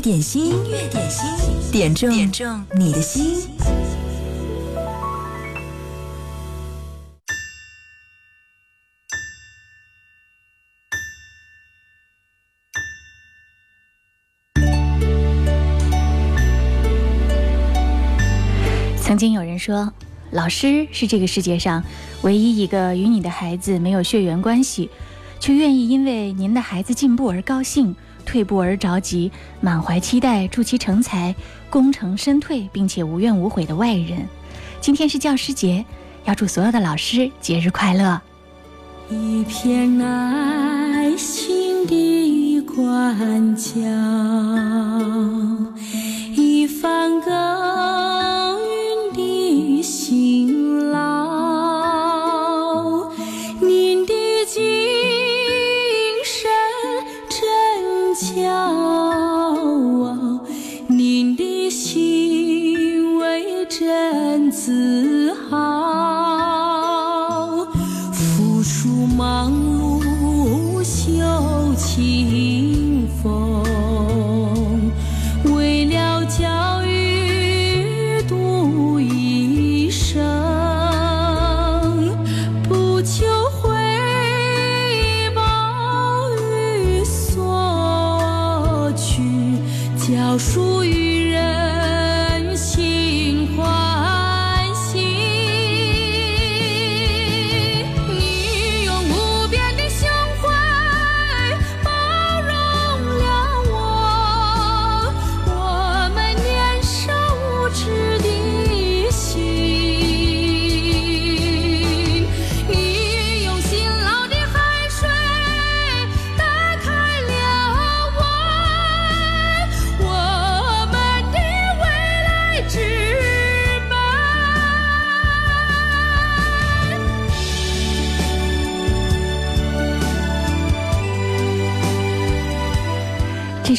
点心，音乐点心，点中点中你的心。曾经有人说，老师是这个世界上唯一一个与你的孩子没有血缘关系，却愿意因为您的孩子进步而高兴。退步而着急，满怀期待助其成才，功成身退，并且无怨无悔的外人。今天是教师节，要祝所有的老师节日快乐。一片爱心的管教，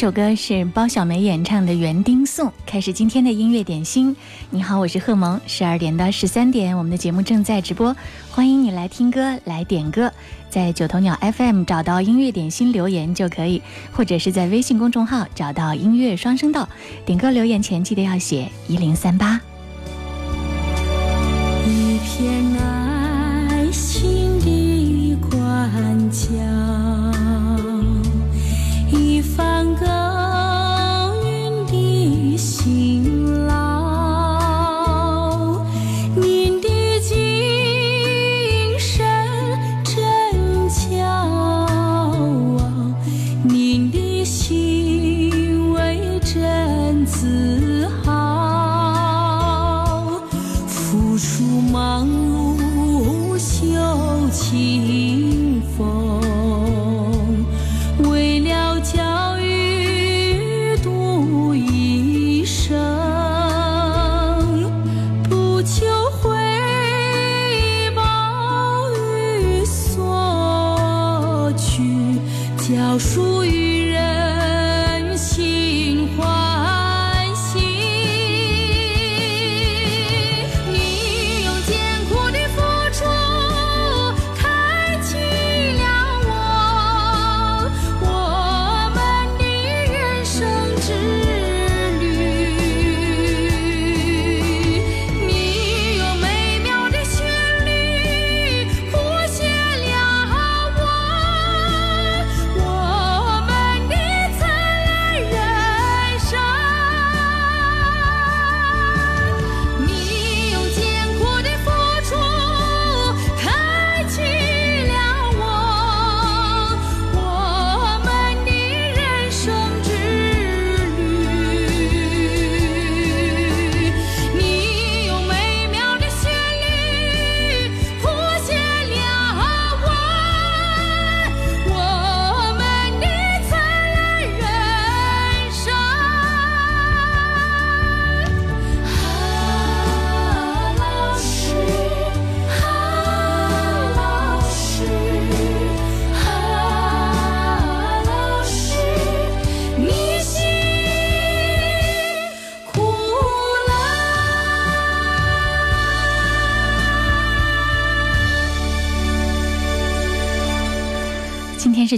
首歌是包小梅演唱的《园丁颂》。开始今天的音乐点心。你好，我是贺萌。十二点到十三点，我们的节目正在直播，欢迎你来听歌、来点歌。在九头鸟 FM 找到音乐点心留言就可以，或者是在微信公众号找到音乐双声道。点歌留言前记得要写一零三八。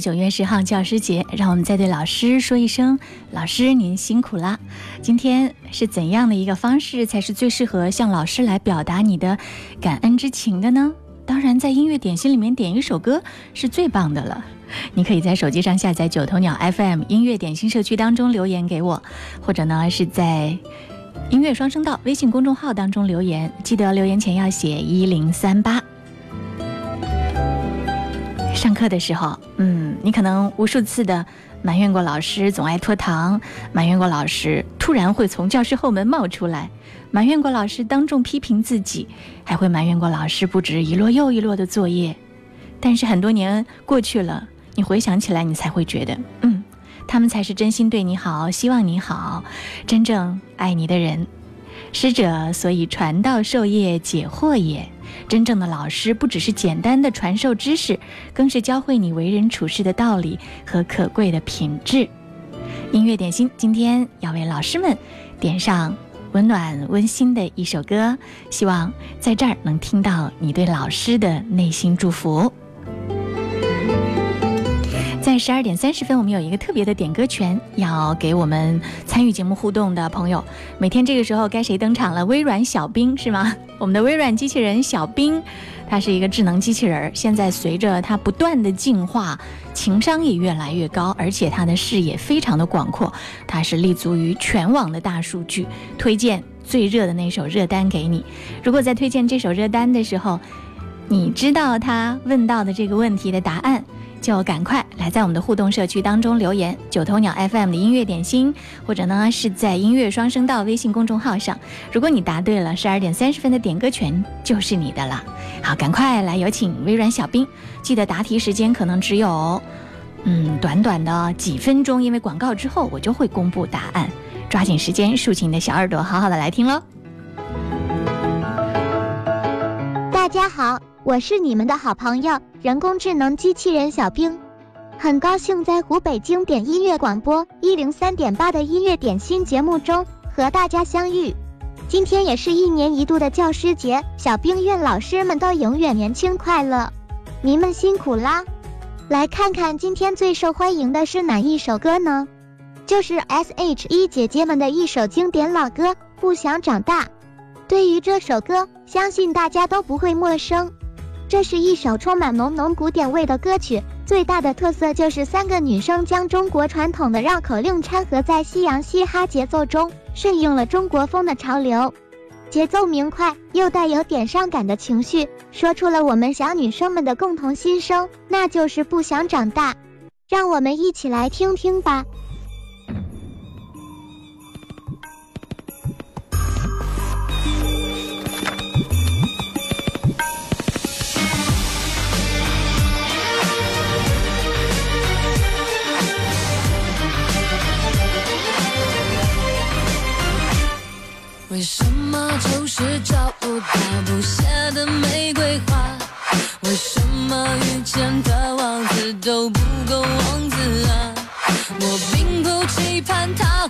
九月十号教师节，让我们再对老师说一声：老师您辛苦啦！今天是怎样的一个方式才是最适合向老师来表达你的感恩之情的呢？当然，在音乐点心里面点一首歌是最棒的了。你可以在手机上下载九头鸟 FM 音乐点心社区当中留言给我，或者呢是在音乐双声道微信公众号当中留言，记得留言前要写一零三八。上课的时候，嗯，你可能无数次的埋怨过老师总爱拖堂，埋怨过老师突然会从教室后门冒出来，埋怨过老师当众批评自己，还会埋怨过老师布置一摞又一摞的作业。但是很多年过去了，你回想起来，你才会觉得，嗯，他们才是真心对你好，希望你好，真正爱你的人。师者，所以传道授业解惑也。真正的老师不只是简单的传授知识，更是教会你为人处事的道理和可贵的品质。音乐点心今天要为老师们点上温暖温馨的一首歌，希望在这儿能听到你对老师的内心祝福。在十二点三十分，我们有一个特别的点歌权，要给我们参与节目互动的朋友。每天这个时候该谁登场了？微软小冰是吗？我们的微软机器人小冰，它是一个智能机器人。现在随着它不断的进化，情商也越来越高，而且它的视野非常的广阔。它是立足于全网的大数据，推荐最热的那首热单给你。如果在推荐这首热单的时候，你知道他问到的这个问题的答案。就赶快来在我们的互动社区当中留言，九头鸟 FM 的音乐点心，或者呢是在音乐双声道微信公众号上。如果你答对了，十二点三十分的点歌权就是你的了。好，赶快来有请微软小冰，记得答题时间可能只有，嗯，短短的几分钟，因为广告之后我就会公布答案，抓紧时间竖起你的小耳朵，好好的来听喽。大家好，我是你们的好朋友人工智能机器人小冰，很高兴在湖北经典音乐广播一零三点八的音乐点心节目中和大家相遇。今天也是一年一度的教师节，小冰愿老师们都永远年轻快乐，您们辛苦啦！来看看今天最受欢迎的是哪一首歌呢？就是 S.H.E 姐姐们的一首经典老歌《不想长大》。对于这首歌，相信大家都不会陌生。这是一首充满浓浓古典味的歌曲，最大的特色就是三个女生将中国传统的绕口令掺合在西洋嘻哈节奏中，顺应了中国风的潮流。节奏明快又带有点伤感的情绪，说出了我们小女生们的共同心声，那就是不想长大。让我们一起来听听吧。为什么就是找不到不谢的玫瑰花？为什么遇见的王子都不够王子啊？我并不期盼他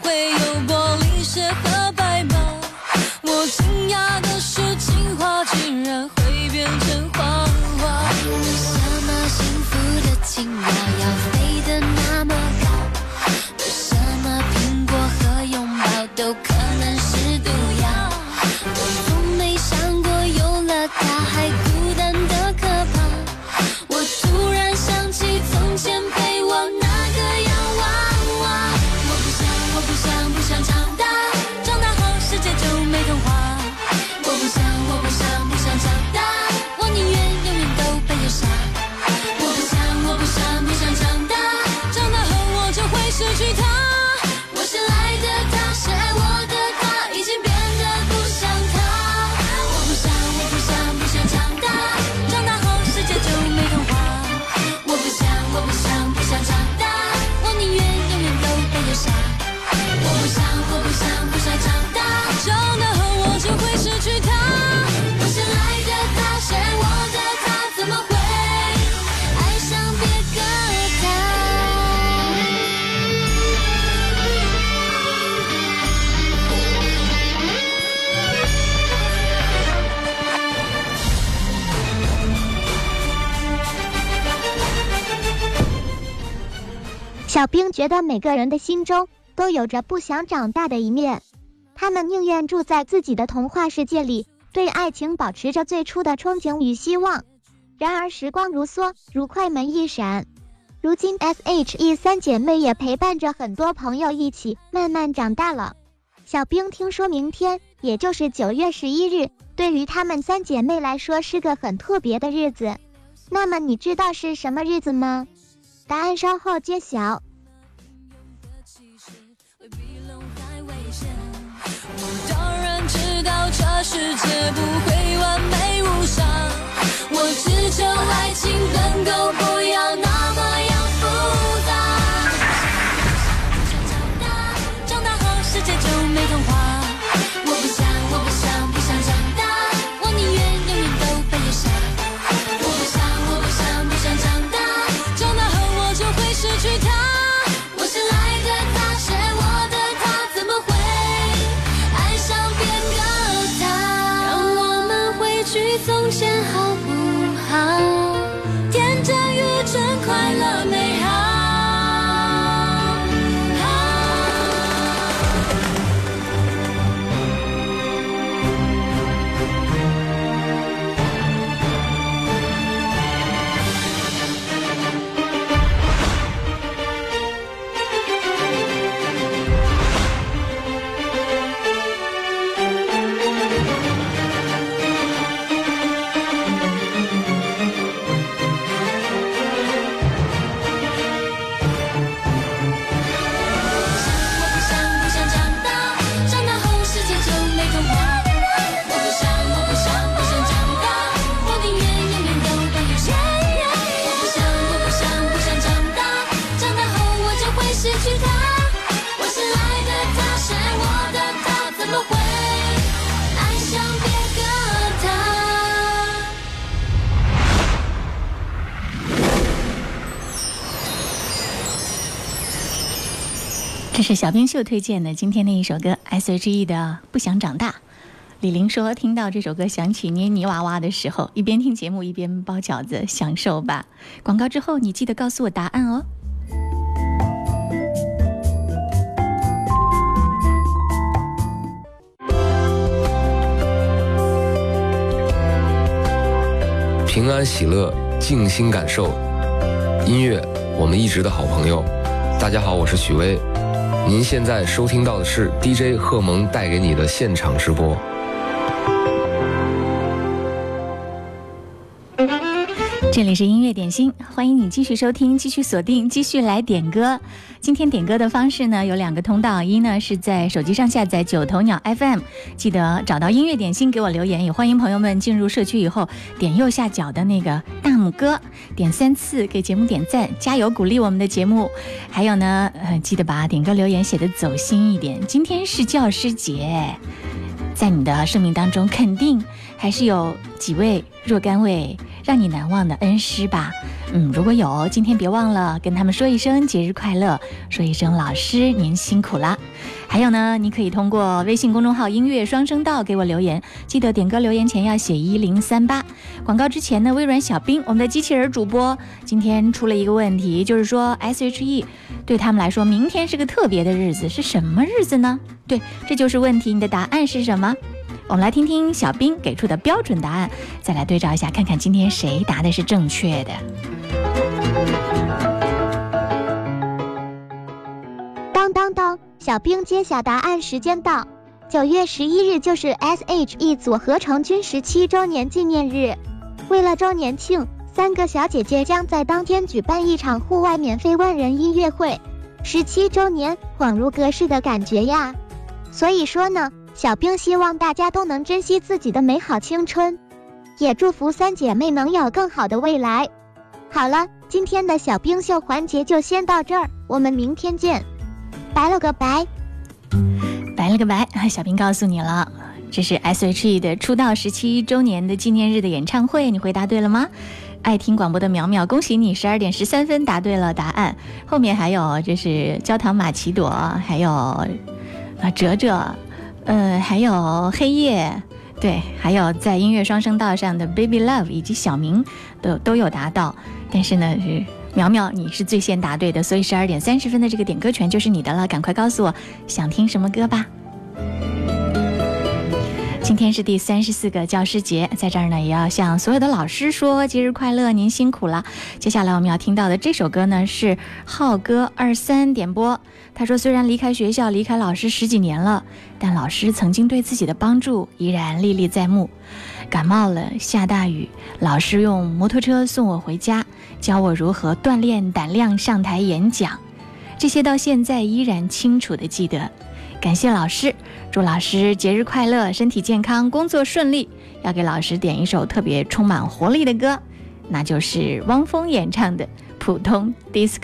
觉得每个人的心中都有着不想长大的一面，他们宁愿住在自己的童话世界里，对爱情保持着最初的憧憬与希望。然而时光如梭，如快门一闪，如今 S.H.E 三姐妹也陪伴着很多朋友一起慢慢长大了。小兵听说明天，也就是九月十一日，对于她们三姐妹来说是个很特别的日子。那么你知道是什么日子吗？答案稍后揭晓。我当然知道这世界不会完美无瑕，我只求爱情能够不要那么样复杂。长大，长大后世界就没童话。是小冰秀推荐的今天的一首歌，S.H.E 的《不想长大》。李玲说，听到这首歌想起捏泥娃娃的时候，一边听节目一边包饺子，享受吧。广告之后，你记得告诉我答案哦。平安喜乐，静心感受音乐，我们一直的好朋友。大家好，我是许巍，您现在收听到的是 DJ 贺蒙带给你的现场直播。这里是音乐点心，欢迎你继续收听，继续锁定，继续来点歌。今天点歌的方式呢有两个通道，一呢是在手机上下载九头鸟 FM，记得找到音乐点心给我留言，也欢迎朋友们进入社区以后点右下角的那个大拇哥，点三次给节目点赞，加油鼓励我们的节目。还有呢，呃，记得把点歌留言写的走心一点。今天是教师节，在你的生命当中，肯定还是有几位若干位让你难忘的恩师吧。嗯，如果有，今天别忘了跟他们说一声节日快乐，说一声老师您辛苦啦。还有呢，你可以通过微信公众号“音乐双声道”给我留言，记得点歌留言前要写一零三八。广告之前呢，微软小冰，我们的机器人主播今天出了一个问题，就是说 S.H.E 对他们来说，明天是个特别的日子，是什么日子呢？对，这就是问题。你的答案是什么？我们来听听小兵给出的标准答案，再来对照一下，看看今天谁答的是正确的。当当当，小兵揭晓答案时间到。九月十一日就是 S.H.E 组合成军十七周年纪念日。为了周年庆，三个小姐姐将在当天举办一场户外免费万人音乐会。十七周年，恍如隔世的感觉呀！所以说呢，小冰希望大家都能珍惜自己的美好青春，也祝福三姐妹能有更好的未来。好了，今天的小冰秀环节就先到这儿，我们明天见，拜了个拜。拜了个拜，小冰告诉你了，这是 S.H.E 的出道十七周年的纪念日的演唱会，你回答对了吗？爱听广播的苗苗，恭喜你十二点十三分答对了答案。后面还有这是焦糖玛奇朵，还有啊哲哲，呃，还有黑夜，对，还有在音乐双声道上的 Baby Love 以及小明都都有答到，但是呢是苗苗，你是最先答对的，所以十二点三十分的这个点歌权就是你的了，赶快告诉我想听什么歌吧。今天是第三十四个教师节，在这儿呢，也要向所有的老师说节日快乐，您辛苦了。接下来我们要听到的这首歌呢，是浩哥二三点播。他说，虽然离开学校、离开老师十几年了，但老师曾经对自己的帮助依然历历在目。感冒了，下大雨，老师用摩托车送我回家，教我如何锻炼胆量上台演讲，这些到现在依然清楚的记得。感谢老师，祝老师节日快乐，身体健康，工作顺利。要给老师点一首特别充满活力的歌，那就是汪峰演唱的《普通 DISCO》。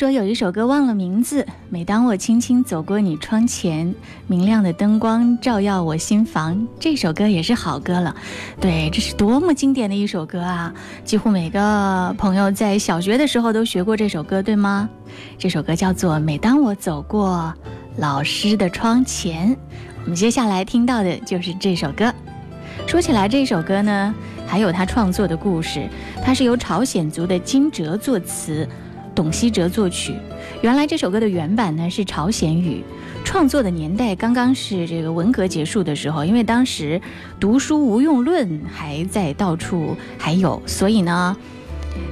说有一首歌忘了名字，每当我轻轻走过你窗前，明亮的灯光照耀我心房。这首歌也是好歌了，对，这是多么经典的一首歌啊！几乎每个朋友在小学的时候都学过这首歌，对吗？这首歌叫做《每当我走过老师的窗前》。我们接下来听到的就是这首歌。说起来，这首歌呢，还有他创作的故事，它是由朝鲜族的金哲作词。董希哲作曲，原来这首歌的原版呢是朝鲜语，创作的年代刚刚是这个文革结束的时候，因为当时读书无用论还在到处还有，所以呢。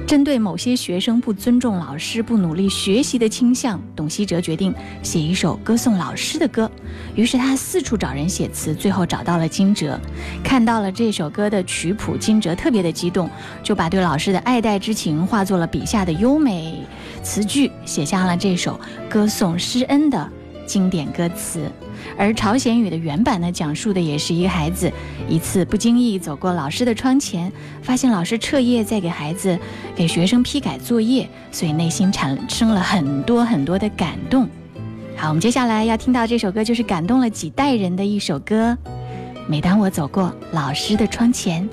针对某些学生不尊重老师、不努力学习的倾向，董希哲决定写一首歌颂老师的歌。于是他四处找人写词，最后找到了金哲。看到了这首歌的曲谱，金哲特别的激动，就把对老师的爱戴之情化作了笔下的优美词句，写下了这首歌颂师恩的经典歌词。而朝鲜语的原版呢，讲述的也是一个孩子一次不经意走过老师的窗前，发现老师彻夜在给孩子、给学生批改作业，所以内心产生了很多很多的感动。好，我们接下来要听到这首歌，就是感动了几代人的一首歌。每当我走过老师的窗前。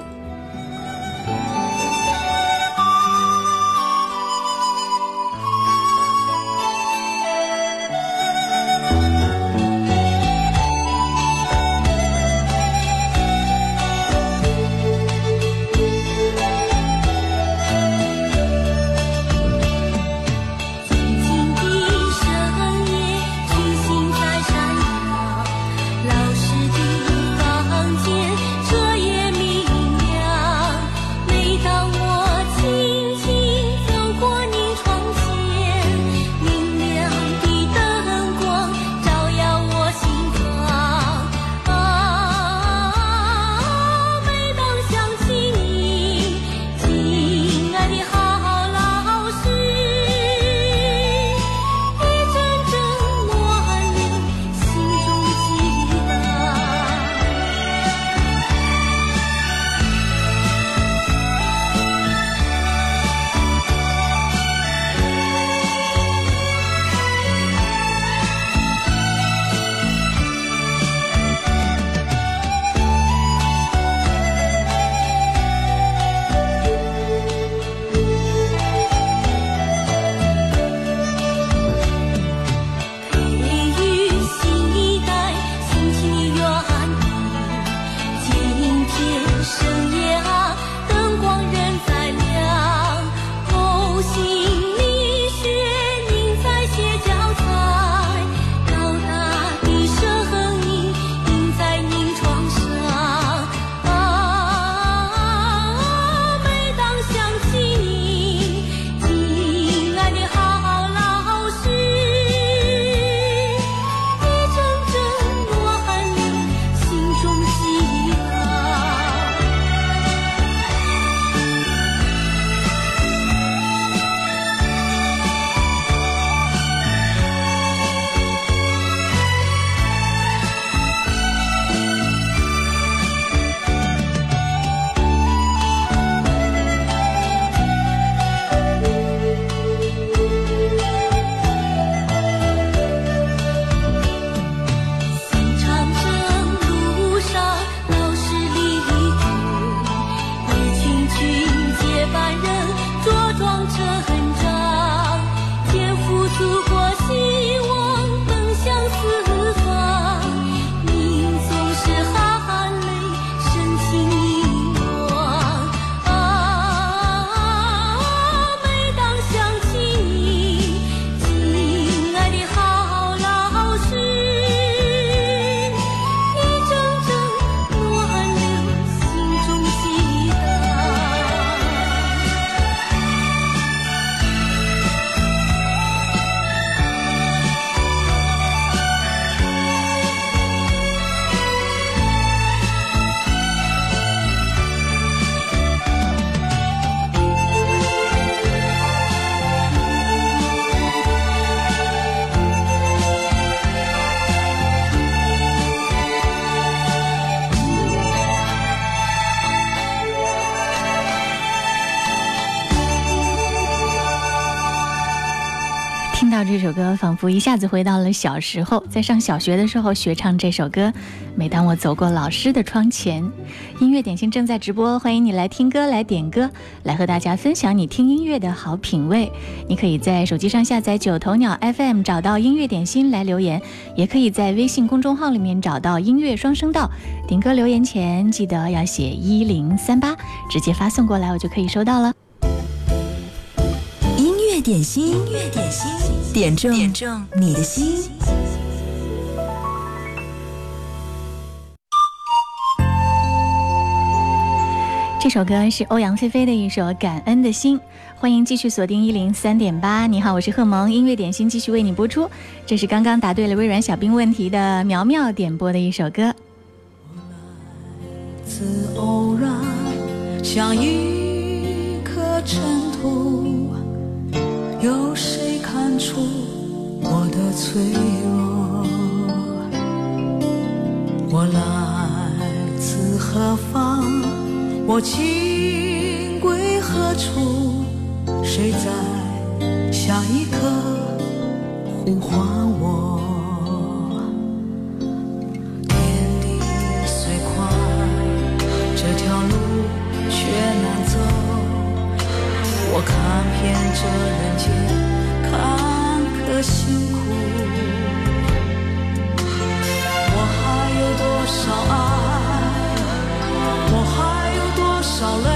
首歌，仿佛一下子回到了小时候，在上小学的时候学唱这首歌。每当我走过老师的窗前，音乐点心正在直播，欢迎你来听歌、来点歌、来和大家分享你听音乐的好品味。你可以在手机上下载九头鸟 FM，找到音乐点心来留言；也可以在微信公众号里面找到音乐双声道。点歌留言前记得要写一零三八，直接发送过来，我就可以收到了。音乐点心，音乐点心，点中点中你的心。这首歌是欧阳菲菲的一首《感恩的心》，欢迎继续锁定一零三点八。你好，我是贺萌，音乐点心继续为你播出。这是刚刚答对了微软小冰问题的苗苗点播的一首歌来。自偶然，像一颗尘土，有谁看出我的脆弱？我来自何方？我情归何处？谁在下一刻呼唤我？我看遍这人间坎坷辛苦，我还有多少爱？我还有多少泪？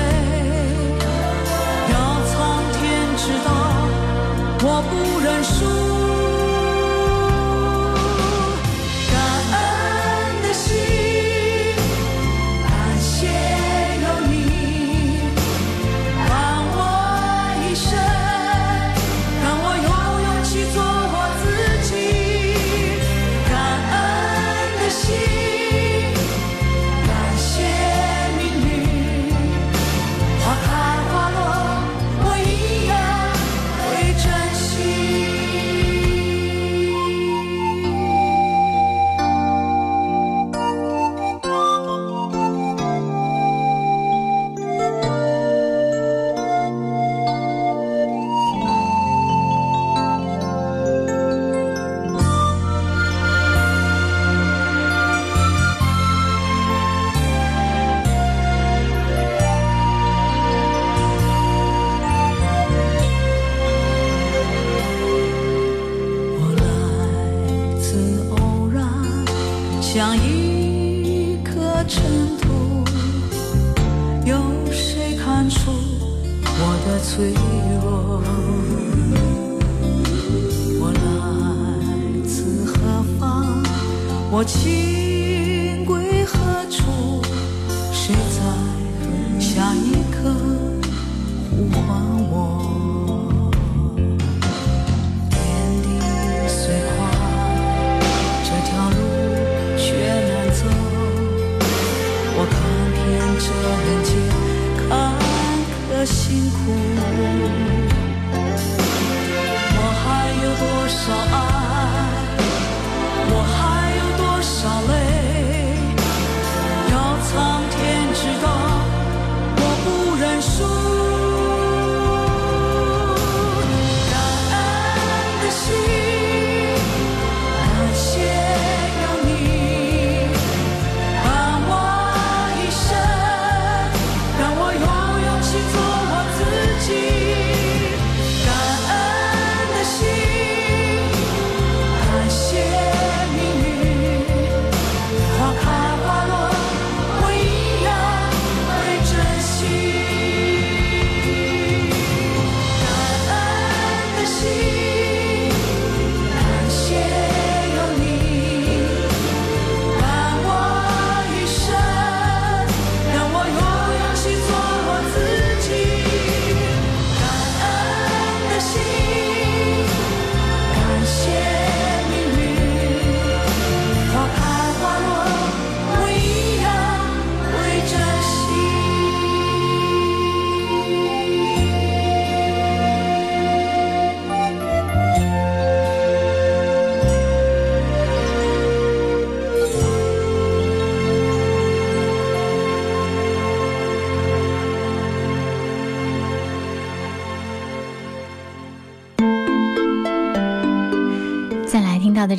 我情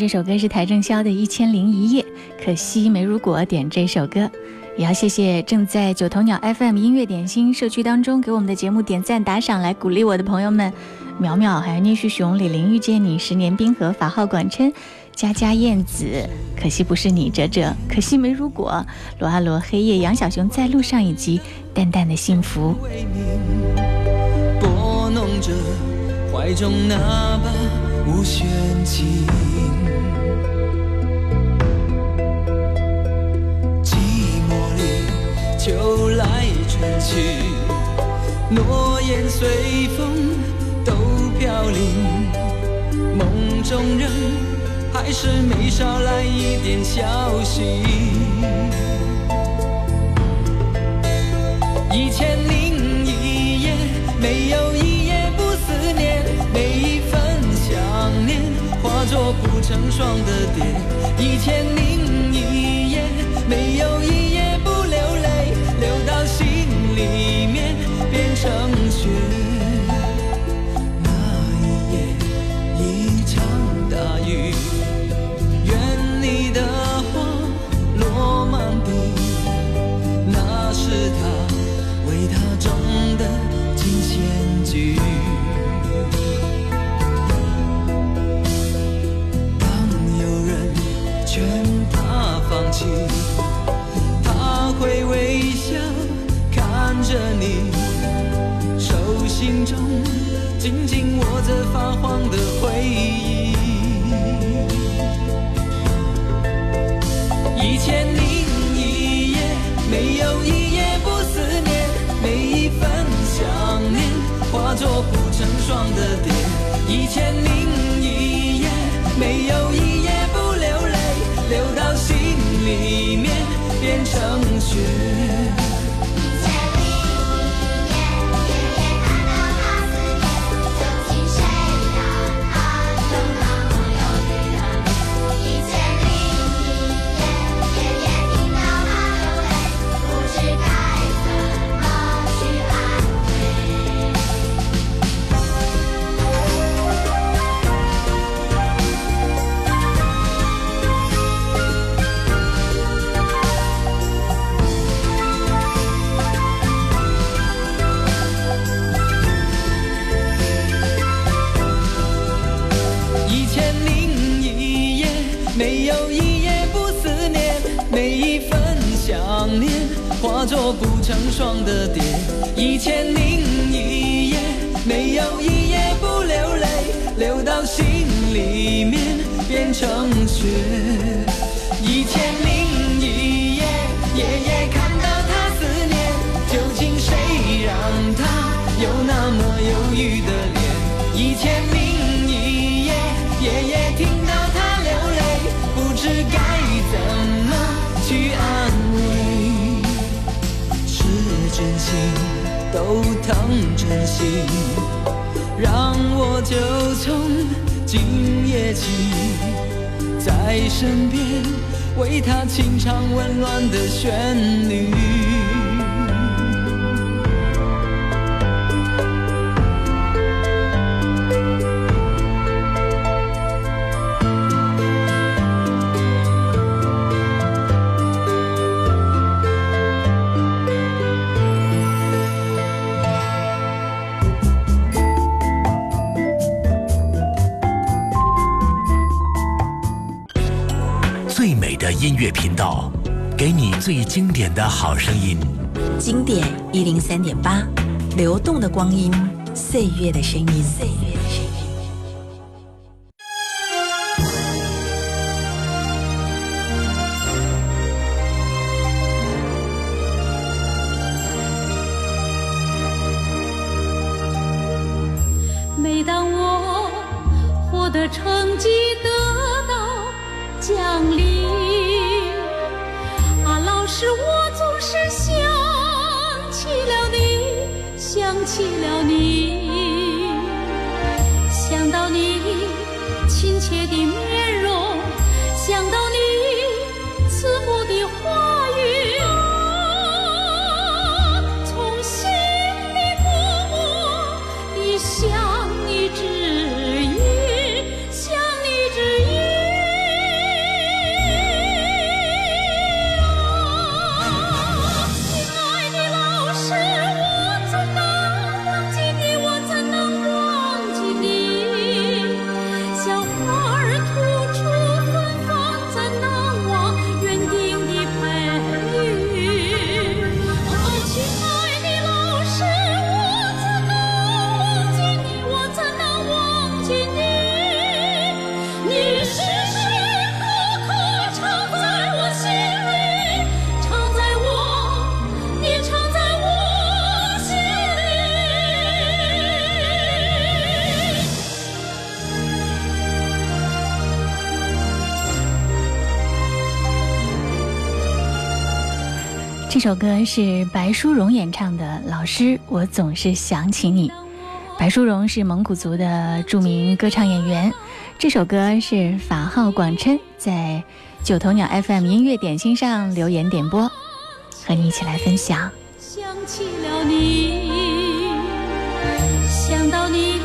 这首歌是邰正宵的《一千零一夜》，可惜没如果点这首歌。也要谢谢正在九头鸟 FM 音乐点心社区当中给我们的节目点赞打赏来鼓励我的朋友们，苗苗，还有聂旭雄、李玲遇见你、十年冰河、法号管琛、佳佳燕子，可惜不是你，哲哲，可惜没如果，罗阿罗、黑夜、杨小熊在路上，以及淡淡的幸福。拨弄着怀中那把无弦琴，去，诺言随风都飘零，梦中人还是没捎来一点消息。一千零一夜，没有一夜不思念，每一份想念化作不成双的蝶。一千紧紧握着发黄的回忆。一千零一夜，没有一夜不思念，每一份想念化作不成双的蝶。一千零一夜，没有一夜不流泪，流到心里面变成雪。让我就从今夜起，在身边为他清唱温暖的旋律。音乐频道，给你最经典的好声音。经典一零三点八，流动的光阴，岁月的声音。首歌是白淑荣演唱的《老师，我总是想起你》。白淑荣是蒙古族的著名歌唱演员。这首歌是法号广琛在九头鸟 FM 音乐点心上留言点播，和你一起来分享。想起了你，想到你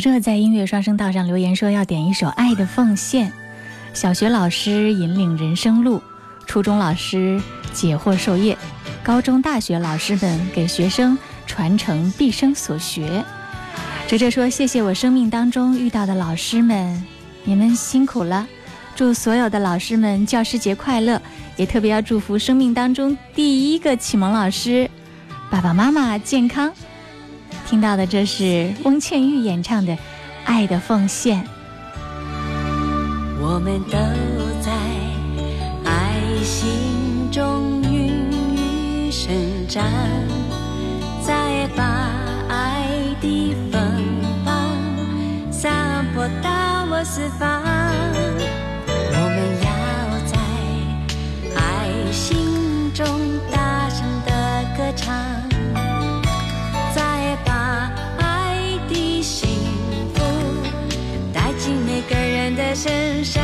哲哲在音乐双声道上留言说要点一首《爱的奉献》，小学老师引领人生路，初中老师解惑授业，高中、大学老师们给学生传承毕生所学。哲哲说：“谢谢我生命当中遇到的老师们，你们辛苦了。祝所有的老师们教师节快乐，也特别要祝福生命当中第一个启蒙老师爸爸妈妈健康。”听到的这是翁倩玉演唱的《爱的奉献》。我们都在爱心中孕育生长，再把爱的芬芳散播到我四方。我们要在爱心中大声的歌唱。人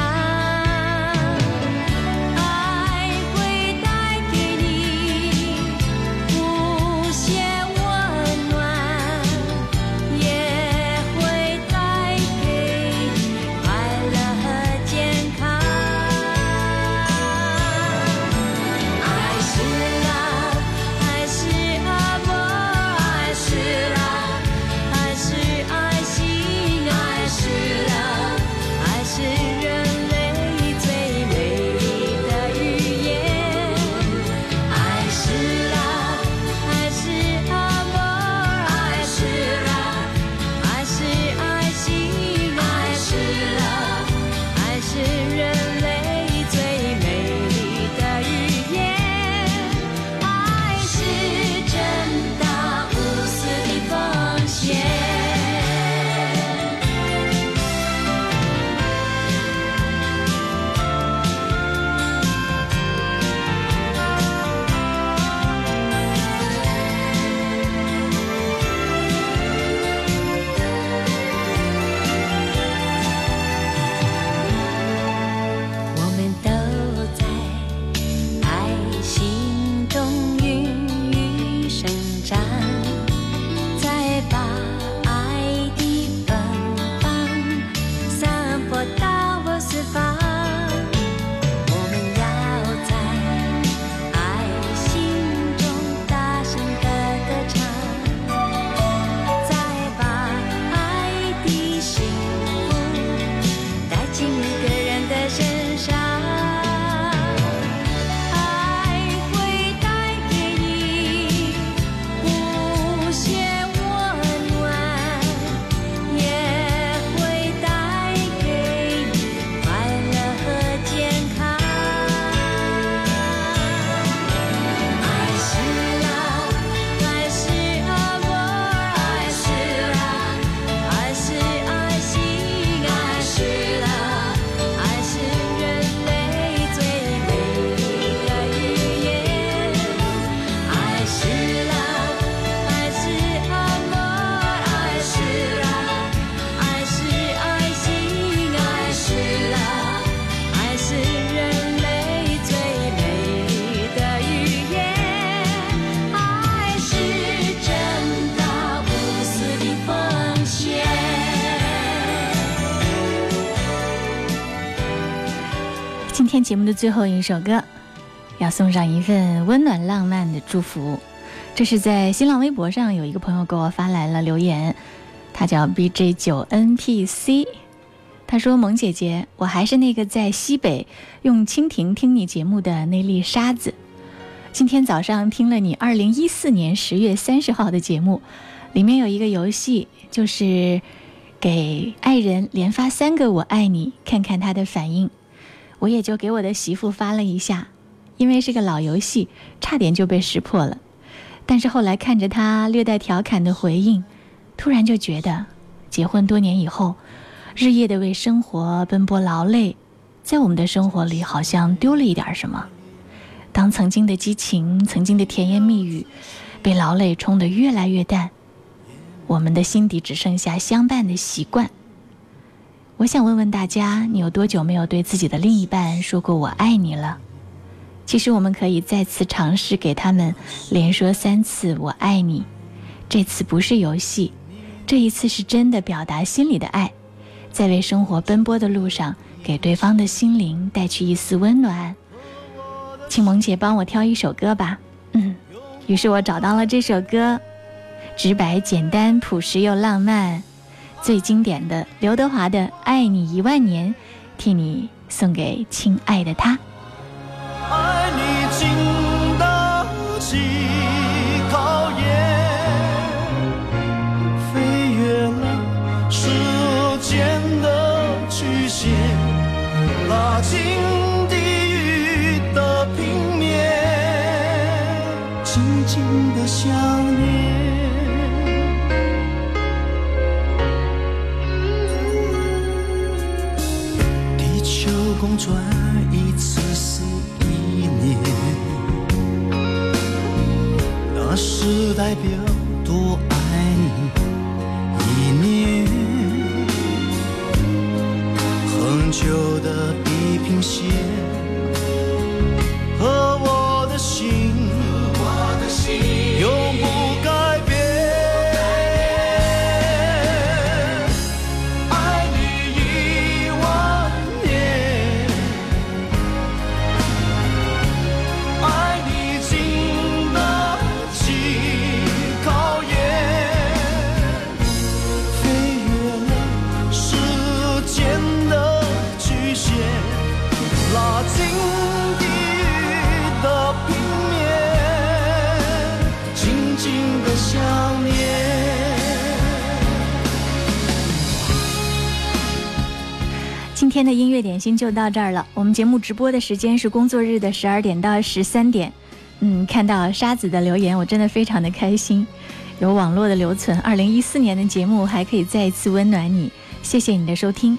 的最后一首歌，要送上一份温暖浪漫的祝福。这是在新浪微博上有一个朋友给我发来了留言，他叫 B J 九 N P C，他说：“萌姐姐，我还是那个在西北用蜻蜓听你节目的那粒沙子。今天早上听了你二零一四年十月三十号的节目，里面有一个游戏，就是给爱人连发三个我爱你，看看他的反应。”我也就给我的媳妇发了一下，因为是个老游戏，差点就被识破了。但是后来看着他略带调侃的回应，突然就觉得，结婚多年以后，日夜的为生活奔波劳累，在我们的生活里好像丢了一点什么。当曾经的激情、曾经的甜言蜜语，被劳累冲得越来越淡，我们的心底只剩下相伴的习惯。我想问问大家，你有多久没有对自己的另一半说过“我爱你”了？其实我们可以再次尝试给他们连说三次“我爱你”。这次不是游戏，这一次是真的表达心里的爱，在为生活奔波的路上，给对方的心灵带去一丝温暖。请萌姐帮我挑一首歌吧。嗯，于是我找到了这首歌，直白、简单、朴实又浪漫。最经典的刘德华的《爱你一万年》，替你送给亲爱的他。爱你经得起考验，飞越了时间的曲线，拉近心就到这儿了。我们节目直播的时间是工作日的十二点到十三点。嗯，看到沙子的留言，我真的非常的开心。有网络的留存，二零一四年的节目还可以再一次温暖你。谢谢你的收听。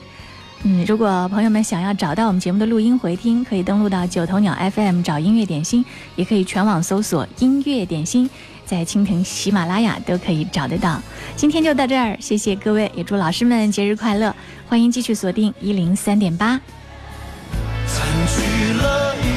嗯，如果朋友们想要找到我们节目的录音回听，可以登录到九头鸟 FM 找音乐点心，也可以全网搜索音乐点心，在蜻蜓、喜马拉雅都可以找得到。今天就到这儿，谢谢各位，也祝老师们节日快乐！欢迎继续锁定一零三点八。去了。